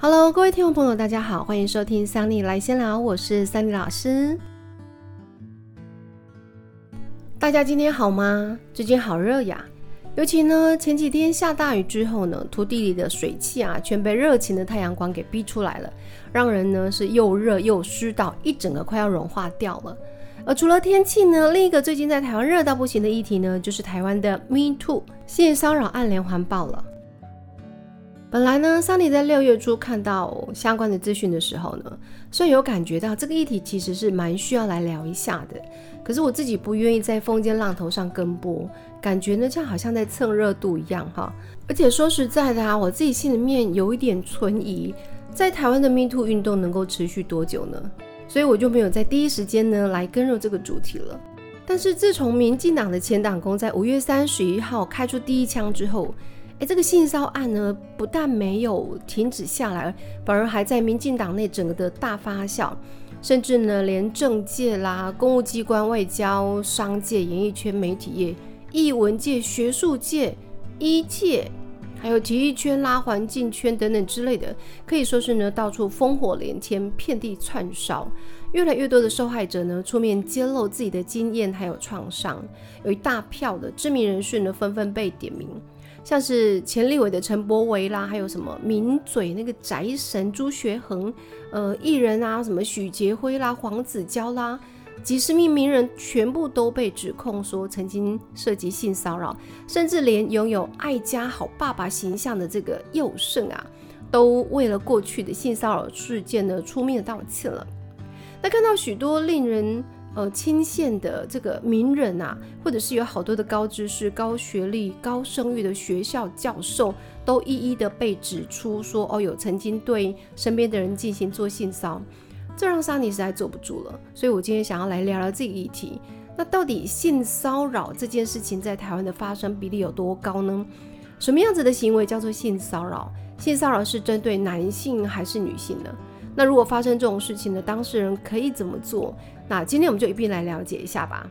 Hello，各位听众朋友，大家好，欢迎收听桑尼来先聊，我是桑尼老师。大家今天好吗？最近好热呀，尤其呢前几天下大雨之后呢，土地里的水汽啊，全被热情的太阳光给逼出来了，让人呢是又热又湿到一整个快要融化掉了。而除了天气呢，另一个最近在台湾热到不行的议题呢，就是台湾的 Me Too 性骚扰案连环爆了。本来呢，桑尼在六月初看到相关的资讯的时候呢，虽然有感觉到这个议题其实是蛮需要来聊一下的，可是我自己不愿意在风尖浪头上跟播，感觉呢，就好像在蹭热度一样哈。而且说实在的啊，我自己心里面有一点存疑，在台湾的 Me Too 运动能够持续多久呢？所以我就没有在第一时间呢来跟入这个主题了。但是自从民进党的前党工在五月三十一号开出第一枪之后，哎，这个性骚案呢，不但没有停止下来，反而还在民进党内整个的大发酵，甚至呢，连政界啦、公务机关、外交、商界、演艺圈、媒体业、艺文界、学术界、医界，还有体育圈啦、环境圈等等之类的，可以说是呢，到处烽火连天，遍地串烧。越来越多的受害者呢，出面揭露自己的经验还有创伤，有一大票的知名人士呢，纷纷被点名。像是前立委的陈柏维啦，还有什么名嘴那个宅神朱学恒，呃，艺人啊，什么许杰辉啦、黄子佼啦，几十名名人全部都被指控说曾经涉及性骚扰，甚至连拥有爱家好爸爸形象的这个佑胜啊，都为了过去的性骚扰事件呢出面道歉了。那看到许多令人。呃，亲县的这个名人啊，或者是有好多的高知识、高学历、高声誉的学校教授，都一一的被指出说，哦，有曾经对身边的人进行做性骚这让莎尼实在坐不住了。所以我今天想要来聊聊这个议题。那到底性骚扰这件事情在台湾的发生比例有多高呢？什么样子的行为叫做性骚扰？性骚扰是针对男性还是女性呢？那如果发生这种事情的，当事人可以怎么做？那今天我们就一并来了解一下吧。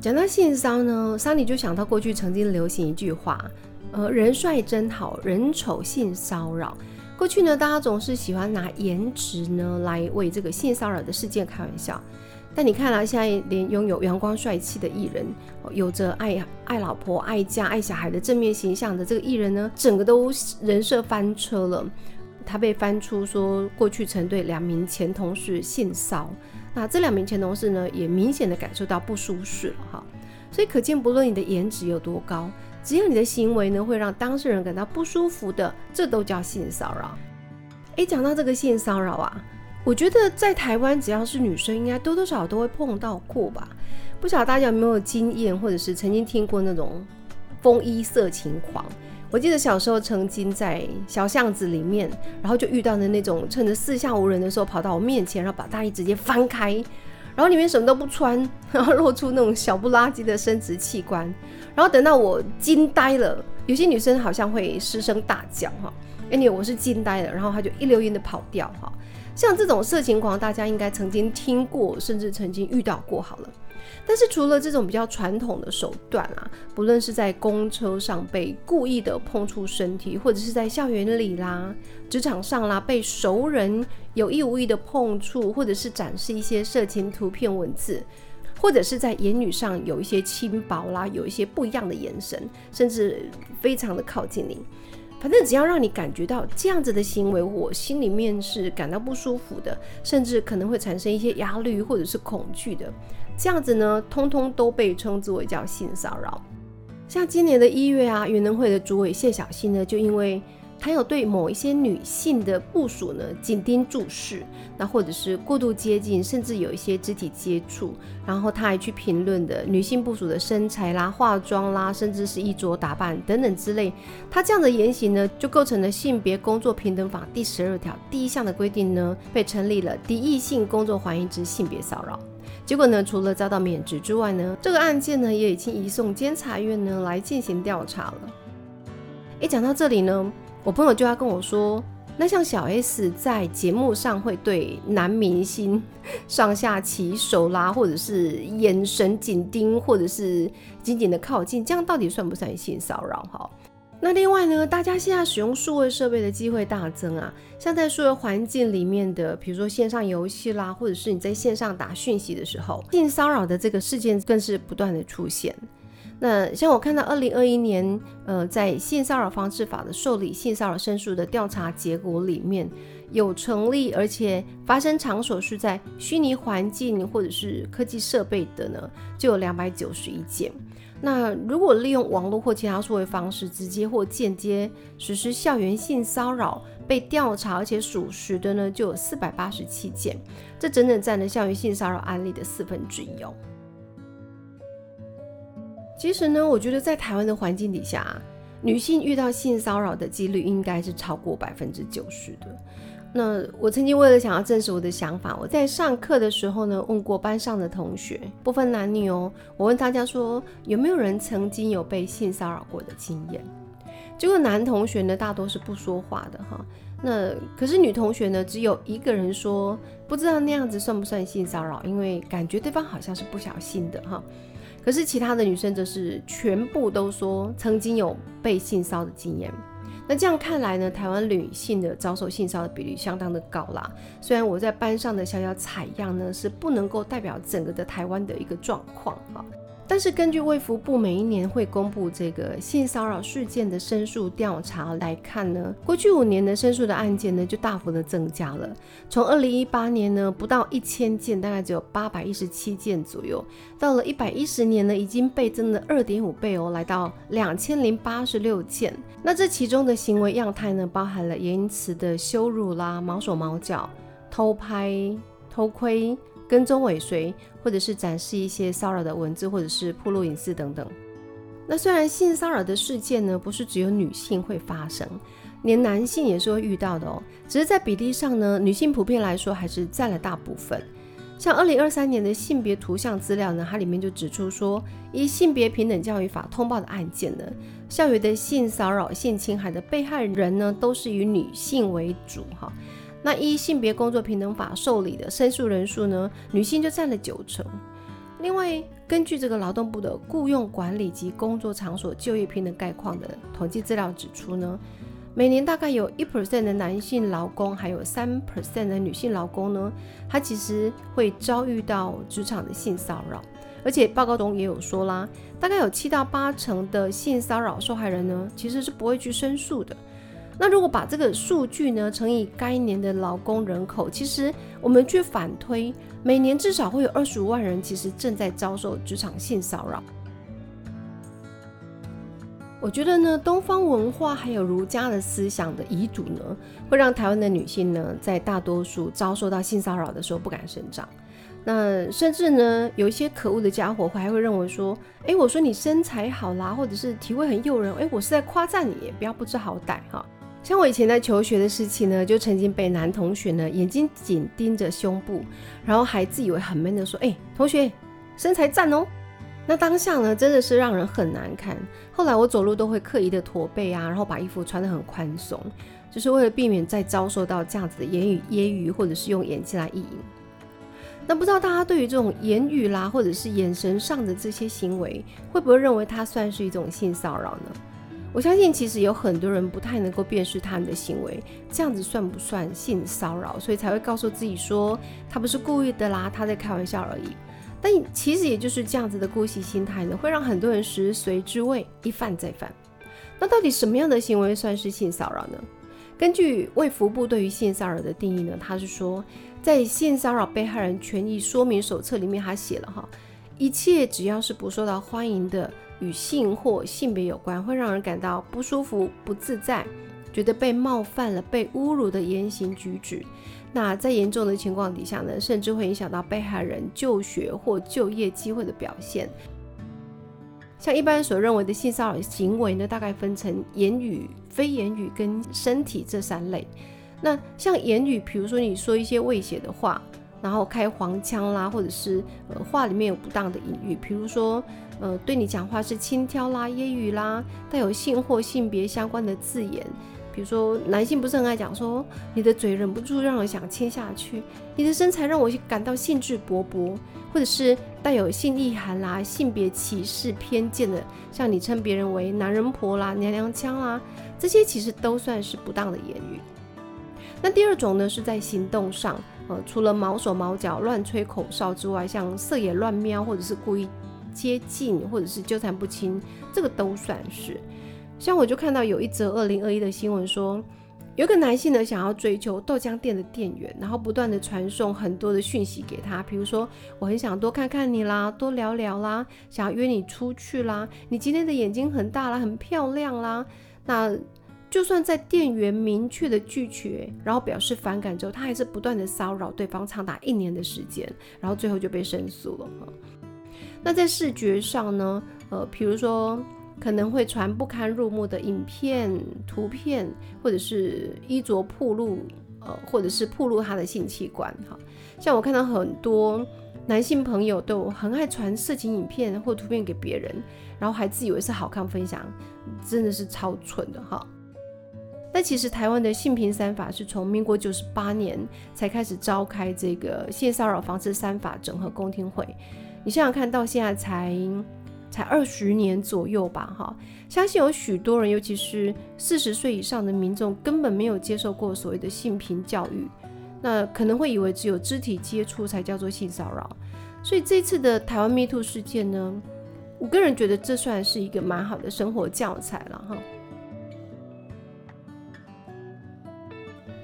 讲到性骚呢，桑尼就想到过去曾经流行一句话，呃，人帅真好人丑性骚扰。过去呢，大家总是喜欢拿颜值呢来为这个性骚扰的事件开玩笑。但你看啊，现在连拥有阳光帅气的艺人，有着爱爱老婆、爱家、爱小孩的正面形象的这个艺人呢，整个都人设翻车了。他被翻出说过去曾对两名前同事性骚那这两名前同事呢也明显的感受到不舒适了哈，所以可见不论你的颜值有多高，只要你的行为呢会让当事人感到不舒服的，这都叫性骚扰。诶，讲到这个性骚扰啊，我觉得在台湾只要是女生，应该多多少少都会碰到过吧？不晓得大家有没有经验，或者是曾经听过那种风衣色情狂？我记得小时候曾经在小巷子里面，然后就遇到的那种趁着四下无人的时候跑到我面前，然后把大衣直接翻开，然后里面什么都不穿，然后露出那种小不拉几的生殖器官，然后等到我惊呆了，有些女生好像会失声大叫哈，any 我是惊呆了，然后她就一溜烟的跑掉哈，像这种色情狂，大家应该曾经听过，甚至曾经遇到过好了。但是除了这种比较传统的手段啊，不论是在公车上被故意的碰触身体，或者是在校园里啦、职场上啦被熟人有意无意的碰触，或者是展示一些色情图片、文字，或者是在言语上有一些轻薄啦，有一些不一样的眼神，甚至非常的靠近你。反正只要让你感觉到这样子的行为，我心里面是感到不舒服的，甚至可能会产生一些压力或者是恐惧的。这样子呢，通通都被称之为叫性骚扰。像今年的一月啊，元能会的主委谢小新呢，就因为还有对某一些女性的部署呢紧盯注视，那或者是过度接近，甚至有一些肢体接触，然后他还去评论的女性部署的身材啦、化妆啦，甚至是衣着打扮等等之类，他这样的言行呢，就构成了性别工作平等法第十二条第一项的规定呢，被成立了敌意性工作环境之性别骚扰。结果呢，除了遭到免职之外呢，这个案件呢也已经移送监察院呢来进行调查了。一讲到这里呢，我朋友就要跟我说，那像小 S 在节目上会对男明星上下其手啦，或者是眼神紧盯，或者是紧紧的靠近，这样到底算不算性骚扰？哈，那另外呢，大家现在使用数位设备的机会大增啊，像在数位环境里面的，比如说线上游戏啦，或者是你在线上打讯息的时候，性骚扰的这个事件更是不断的出现。那像我看到二零二一年，呃，在性骚扰防治法的受理性骚扰申诉的调查结果里面，有成立而且发生场所是在虚拟环境或者是科技设备的呢，就有两百九十一件。那如果利用网络或其他数位方式，直接或间接实施校园性骚扰被调查而且属实的呢，就有四百八十七件，这整整占了校园性骚扰案例的四分之一哦。其实呢，我觉得在台湾的环境底下，女性遇到性骚扰的几率应该是超过百分之九十的。那我曾经为了想要证实我的想法，我在上课的时候呢，问过班上的同学，不分男女哦，我问大家说有没有人曾经有被性骚扰过的经验？结果男同学呢大多是不说话的哈，那可是女同学呢只有一个人说不知道那样子算不算性骚扰，因为感觉对方好像是不小心的哈。可是其他的女生则是全部都说曾经有被性骚的经验。那这样看来呢，台湾女性的遭受性骚扰的比例相当的高啦。虽然我在班上的小小采样呢，是不能够代表整个的台湾的一个状况哈。但是根据卫福部每一年会公布这个性骚扰事件的申诉调查来看呢，过去五年的申诉的案件呢就大幅的增加了。从二零一八年呢不到一千件，大概只有八百一十七件左右，到了一百一十年呢已经倍增了二点五倍哦，来到两千零八十六件。那这其中的行为样态呢，包含了言辞的羞辱啦、毛手毛脚、偷拍、偷窥。跟踪尾随，或者是展示一些骚扰的文字，或者是暴露隐私等等。那虽然性骚扰的事件呢，不是只有女性会发生，连男性也是会遇到的哦。只是在比例上呢，女性普遍来说还是占了大部分。像二零二三年的性别图像资料呢，它里面就指出说，以性别平等教育法通报的案件呢，校园的性骚扰、性侵害的被害人呢，都是以女性为主哈。那依性别工作平等法受理的申诉人数呢，女性就占了九成。另外，根据这个劳动部的雇佣管理及工作场所就业平等概况的统计资料指出呢，每年大概有一 percent 的男性劳工，还有三 percent 的女性劳工呢，他其实会遭遇到职场的性骚扰。而且报告中也有说啦，大概有七到八成的性骚扰受害人呢，其实是不会去申诉的。那如果把这个数据呢乘以该年的劳工人口，其实我们去反推，每年至少会有二十五万人其实正在遭受职场性骚扰。我觉得呢，东方文化还有儒家的思想的遗嘱呢，会让台湾的女性呢，在大多数遭受到性骚扰的时候不敢声张。那甚至呢，有一些可恶的家伙会还会认为说，哎，我说你身材好啦，或者是体味很诱人，哎，我是在夸赞你，不要不知好歹哈。像我以前在求学的时期呢，就曾经被男同学呢眼睛紧盯着胸部，然后还自以为很 man 的说：“哎，同学，身材赞哦。”那当下呢，真的是让人很难看。后来我走路都会刻意的驼背啊，然后把衣服穿得很宽松，就是为了避免再遭受到这样子的言语揶揄，或者是用演技来意淫。那不知道大家对于这种言语啦，或者是眼神上的这些行为，会不会认为它算是一种性骚扰呢？我相信其实有很多人不太能够辨识他们的行为，这样子算不算性骚扰？所以才会告诉自己说他不是故意的啦，他在开玩笑而已。但其实也就是这样子的姑息心态呢，会让很多人食髓知味，一犯再犯。那到底什么样的行为算是性骚扰呢？根据卫福部对于性骚扰的定义呢，他是说在性骚扰被害人权益说明手册里面，他写了哈，一切只要是不受到欢迎的。与性或性别有关，会让人感到不舒服、不自在，觉得被冒犯了、被侮辱的言行举止。那在严重的情况底下呢，甚至会影响到被害人就学或就业机会的表现。像一般所认为的性骚扰行为呢，大概分成言语、非言语跟身体这三类。那像言语，比如说你说一些猥亵的话。然后开黄腔啦，或者是呃话里面有不当的隐喻，比如说呃对你讲话是轻佻啦、揶揄啦，带有性或性别相关的字眼，比如说男性不是很爱讲说你的嘴忍不住让人想亲下去，你的身材让我感到兴致勃勃，或者是带有性意涵啦、性别歧视偏见的，像你称别人为男人婆啦、娘娘腔啦，这些其实都算是不当的言语。那第二种呢，是在行动上，呃，除了毛手毛脚、乱吹口哨之外，像色眼乱瞄，或者是故意接近，或者是纠缠不清，这个都算是。像我就看到有一则二零二一的新闻说，有个男性呢想要追求豆浆店的店员，然后不断的传送很多的讯息给他，比如说我很想多看看你啦，多聊聊啦，想要约你出去啦，你今天的眼睛很大啦，很漂亮啦，那。就算在店员明确的拒绝，然后表示反感之后，他还是不断的骚扰对方长达一年的时间，然后最后就被申诉了。那在视觉上呢？呃，比如说可能会传不堪入目的影片、图片，或者是衣着暴露，呃，或者是暴露他的性器官。哈，像我看到很多男性朋友都很爱传色情影片或图片给别人，然后还自以为是好看分享，真的是超蠢的哈。那其实台湾的性平三法是从民国九十八年才开始召开这个性骚扰防治三法整合公听会，你想想看到现在才才二十年左右吧，哈，相信有许多人，尤其是四十岁以上的民众，根本没有接受过所谓的性平教育，那可能会以为只有肢体接触才叫做性骚扰，所以这次的台湾 MeToo 事件呢，我个人觉得这算是一个蛮好的生活教材了，哈。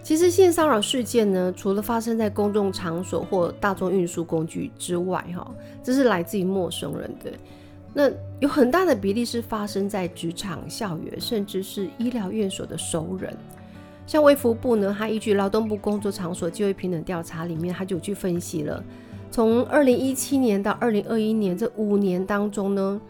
其实性骚扰事件呢，除了发生在公众场所或大众运输工具之外，哈，这是来自于陌生人的。那有很大的比例是发生在职场、校园，甚至是医疗院所的熟人。像卫福部呢，它依据劳动部工作场所就业平等调查里面，它就去分析了，从二零一七年到二零二一年这五年当中呢。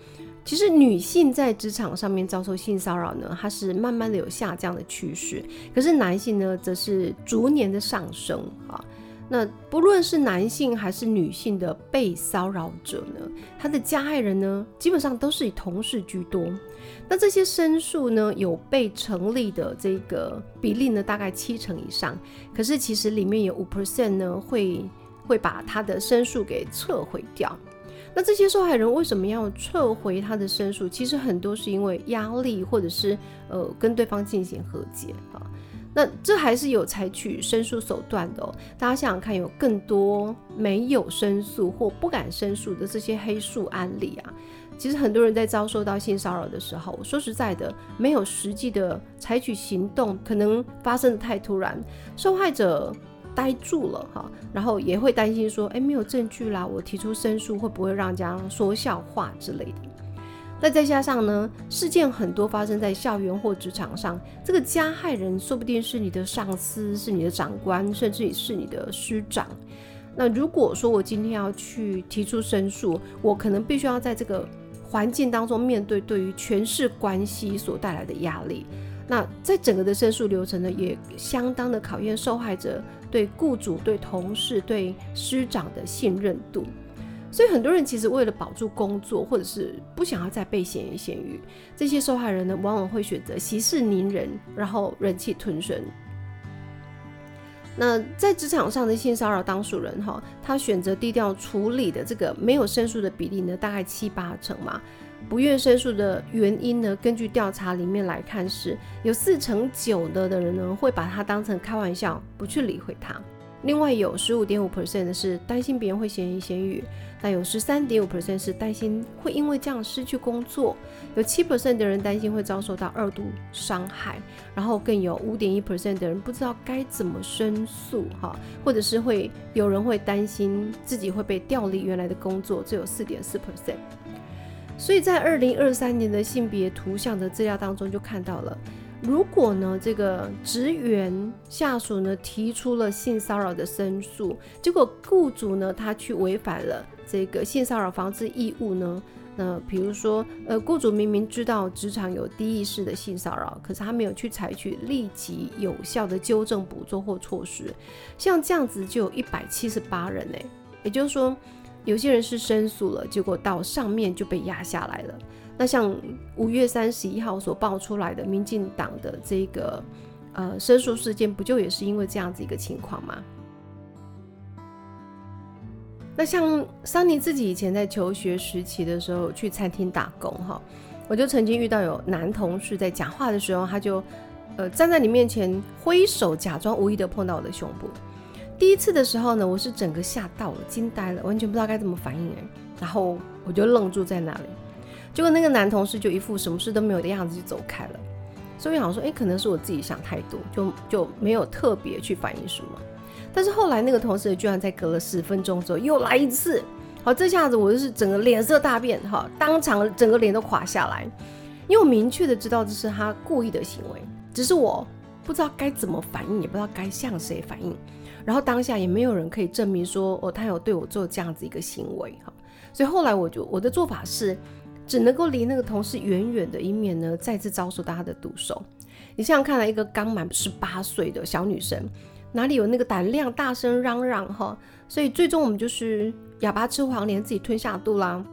其实女性在职场上面遭受性骚扰呢，它是慢慢的有下降的趋势。可是男性呢，则是逐年的上升啊。那不论是男性还是女性的被骚扰者呢，他的加害人呢，基本上都是以同事居多。那这些申诉呢，有被成立的这个比例呢，大概七成以上。可是其实里面有五 percent 呢，会会把他的申诉给撤回掉。那这些受害人为什么要撤回他的申诉？其实很多是因为压力，或者是呃跟对方进行和解啊。那这还是有采取申诉手段的哦。大家想想看，有更多没有申诉或不敢申诉的这些黑数案例啊。其实很多人在遭受到性骚扰的时候，说实在的，没有实际的采取行动，可能发生的太突然，受害者。呆住了哈，然后也会担心说，哎，没有证据啦，我提出申诉会不会让人家说笑话之类的？那再加上呢，事件很多发生在校园或职场上，这个加害人说不定是你的上司，是你的长官，甚至是你的师长。那如果说我今天要去提出申诉，我可能必须要在这个环境当中面对对于权势关系所带来的压力。那在整个的申诉流程呢，也相当的考验受害者对雇主、对同事、对师长的信任度。所以很多人其实为了保住工作，或者是不想要再被闲言闲语，这些受害人呢，往往会选择息事宁人，然后忍气吞声。那在职场上的性骚扰当事人哈，他选择低调处理的这个没有申诉的比例呢，大概七八成嘛。不愿申诉的原因呢？根据调查里面来看，是有四成九的的人呢会把它当成开玩笑，不去理会它。另外有十五点五 percent 的是担心别人会闲言闲语，那有十三点五 percent 是担心会因为这样失去工作，有七 percent 的人担心会遭受到二度伤害，然后更有五点一 percent 的人不知道该怎么申诉哈，或者是会有人会担心自己会被调离原来的工作，只有四点四 percent。所以在二零二三年的性别图像的资料当中，就看到了，如果呢这个职员下属呢提出了性骚扰的申诉，结果雇主呢他去违反了这个性骚扰防治义务呢，那比如说呃雇主明明知道职场有低意识的性骚扰，可是他没有去采取立即有效的纠正补做或措施，像这样子就有一百七十八人呢，也就是说。有些人是申诉了，结果到上面就被压下来了。那像五月三十一号所爆出来的民进党的这个呃申诉事件，不就也是因为这样子一个情况吗？那像桑尼自己以前在求学时期的时候去餐厅打工哈，我就曾经遇到有男同事在讲话的时候，他就呃站在你面前挥手，假装无意的碰到我的胸部。第一次的时候呢，我是整个吓到了，惊呆了，完全不知道该怎么反应哎，然后我就愣住在那里。结果那个男同事就一副什么事都没有的样子就走开了。所以想说，哎，可能是我自己想太多，就就没有特别去反应什么。但是后来那个同事居然在隔了十分钟之后又来一次，好，这下子我就是整个脸色大变，哈，当场整个脸都垮下来，因为我明确的知道这是他故意的行为，只是我不知道该怎么反应，也不知道该向谁反应，然后当下也没有人可以证明说哦，他有对我做这样子一个行为，哈，所以后来我就我的做法是，只能够离那个同事远远的，以免呢再次遭受到他的毒手。你想想看，来一个刚满十八岁的小女生。哪里有那个胆量大声嚷嚷哈？所以最终我们就是哑巴吃黄连，自己吞下肚啦。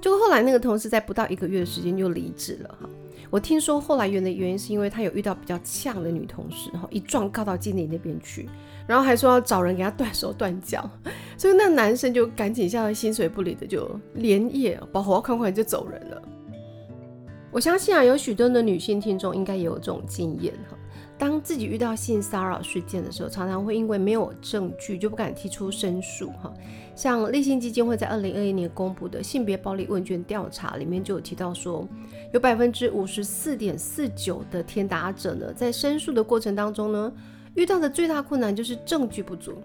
就后来那个同事在不到一个月的时间就离职了哈。我听说后来原的原因是因为他有遇到比较呛的女同事哈，一撞告到经理那边去，然后还说要找人给他断手断脚，所以那男生就赶紧像心水不离的就连夜把火款款就走人了。我相信啊，有许多的女性听众应该也有这种经验哈。当自己遇到性骚扰事件的时候，常常会因为没有证据就不敢提出申诉。哈，像立信基金会在二零二一年公布的性别暴力问卷调查里面就有提到说，有百分之五十四点四九的天打者呢，在申诉的过程当中呢，遇到的最大困难就是证据不足。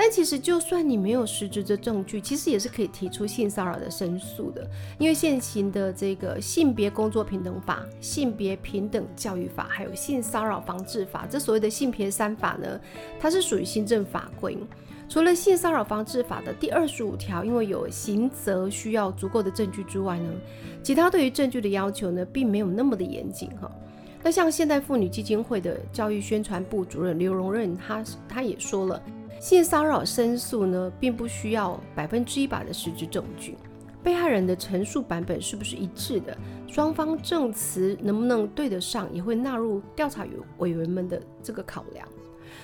但其实，就算你没有实质的证据，其实也是可以提出性骚扰的申诉的。因为现行的这个性别工作平等法、性别平等教育法，还有性骚扰防治法，这所谓的性别三法呢，它是属于行政法规。除了性骚扰防治法的第二十五条，因为有刑责需要足够的证据之外呢，其他对于证据的要求呢，并没有那么的严谨哈。那像现代妇女基金会的教育宣传部主任刘荣任，他他也说了。性骚扰申诉呢，并不需要百分之一百的实质证据，被害人的陈述版本是不是一致的，双方证词能不能对得上，也会纳入调查委员们的这个考量。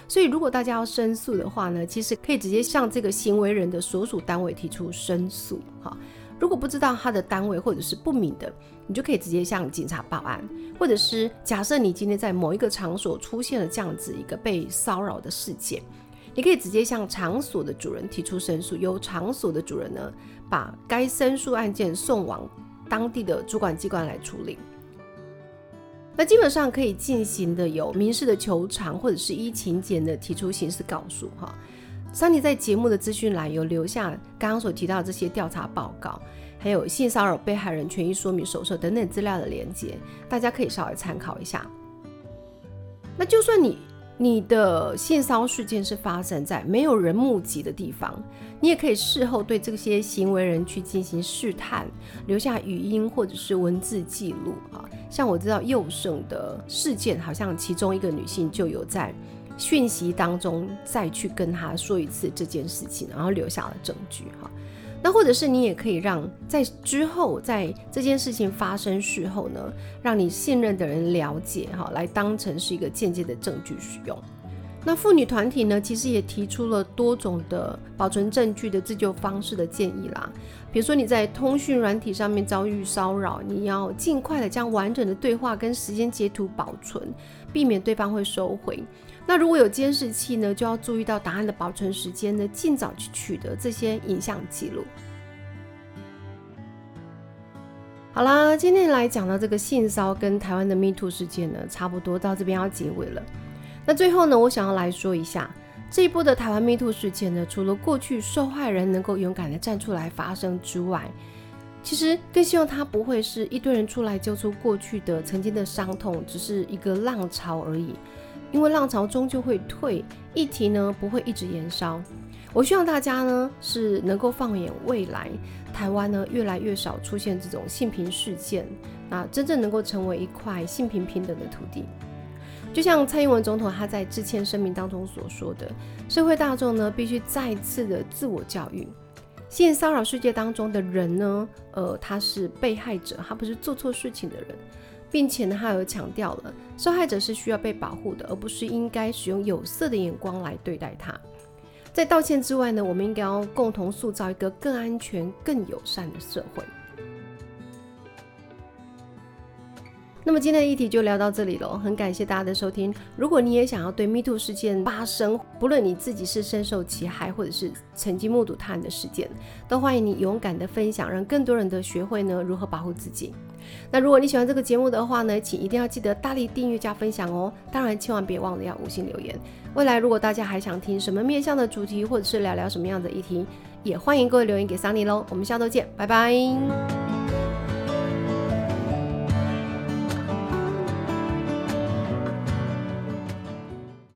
所以，如果大家要申诉的话呢，其实可以直接向这个行为人的所属单位提出申诉。哈，如果不知道他的单位或者是不明的，你就可以直接向警察报案，或者是假设你今天在某一个场所出现了这样子一个被骚扰的事件。你可以直接向场所的主人提出申诉，由场所的主人呢把该申诉案件送往当地的主管机关来处理。那基本上可以进行的有民事的求偿，或者是依情节的提出刑事告诉。哈，桑尼在节目的资讯栏有留下刚刚所提到的这些调查报告，还有性骚扰被害人权益说明手册等等资料的连接，大家可以稍微参考一下。那就算你。你的性骚事件是发生在没有人目击的地方，你也可以事后对这些行为人去进行试探，留下语音或者是文字记录啊。像我知道佑胜的事件，好像其中一个女性就有在讯息当中再去跟他说一次这件事情，然后留下了证据哈。那或者是你也可以让在之后，在这件事情发生事后呢，让你信任的人了解哈，来当成是一个间接的证据使用。那妇女团体呢，其实也提出了多种的保存证据的自救方式的建议啦。比如说你在通讯软体上面遭遇骚扰，你要尽快的将完整的对话跟时间截图保存，避免对方会收回。那如果有监视器呢，就要注意到答案的保存时间呢，尽早去取得这些影像记录。好啦，今天来讲到这个性骚跟台湾的 Me Too 事件呢，差不多到这边要结尾了。那最后呢，我想要来说一下这一波的台湾 Me Too 事件呢，除了过去受害人能够勇敢的站出来发声之外，其实更希望他不会是一堆人出来揪出过去的曾经的伤痛，只是一个浪潮而已。因为浪潮终究会退，议题呢不会一直延烧。我希望大家呢是能够放眼未来，台湾呢越来越少出现这种性平事件，那真正能够成为一块性平平等的土地。就像蔡英文总统他在致歉声明当中所说的，社会大众呢必须再次的自我教育，性骚扰世界当中的人呢，呃，他是被害者，他不是做错事情的人。并且呢，他有强调了，受害者是需要被保护的，而不是应该使用有色的眼光来对待他。在道歉之外呢，我们应该要共同塑造一个更安全、更友善的社会。那么今天的议题就聊到这里喽，很感谢大家的收听。如果你也想要对 Me Too 事件发声，不论你自己是深受其害，或者是曾经目睹他人的事件，都欢迎你勇敢的分享，让更多人的学会呢如何保护自己。那如果你喜欢这个节目的话呢，请一定要记得大力订阅加分享哦。当然，千万别忘了要五星留言。未来如果大家还想听什么面向的主题，或者是聊聊什么样的议题，也欢迎各位留言给桑尼喽。我们下周见，拜拜。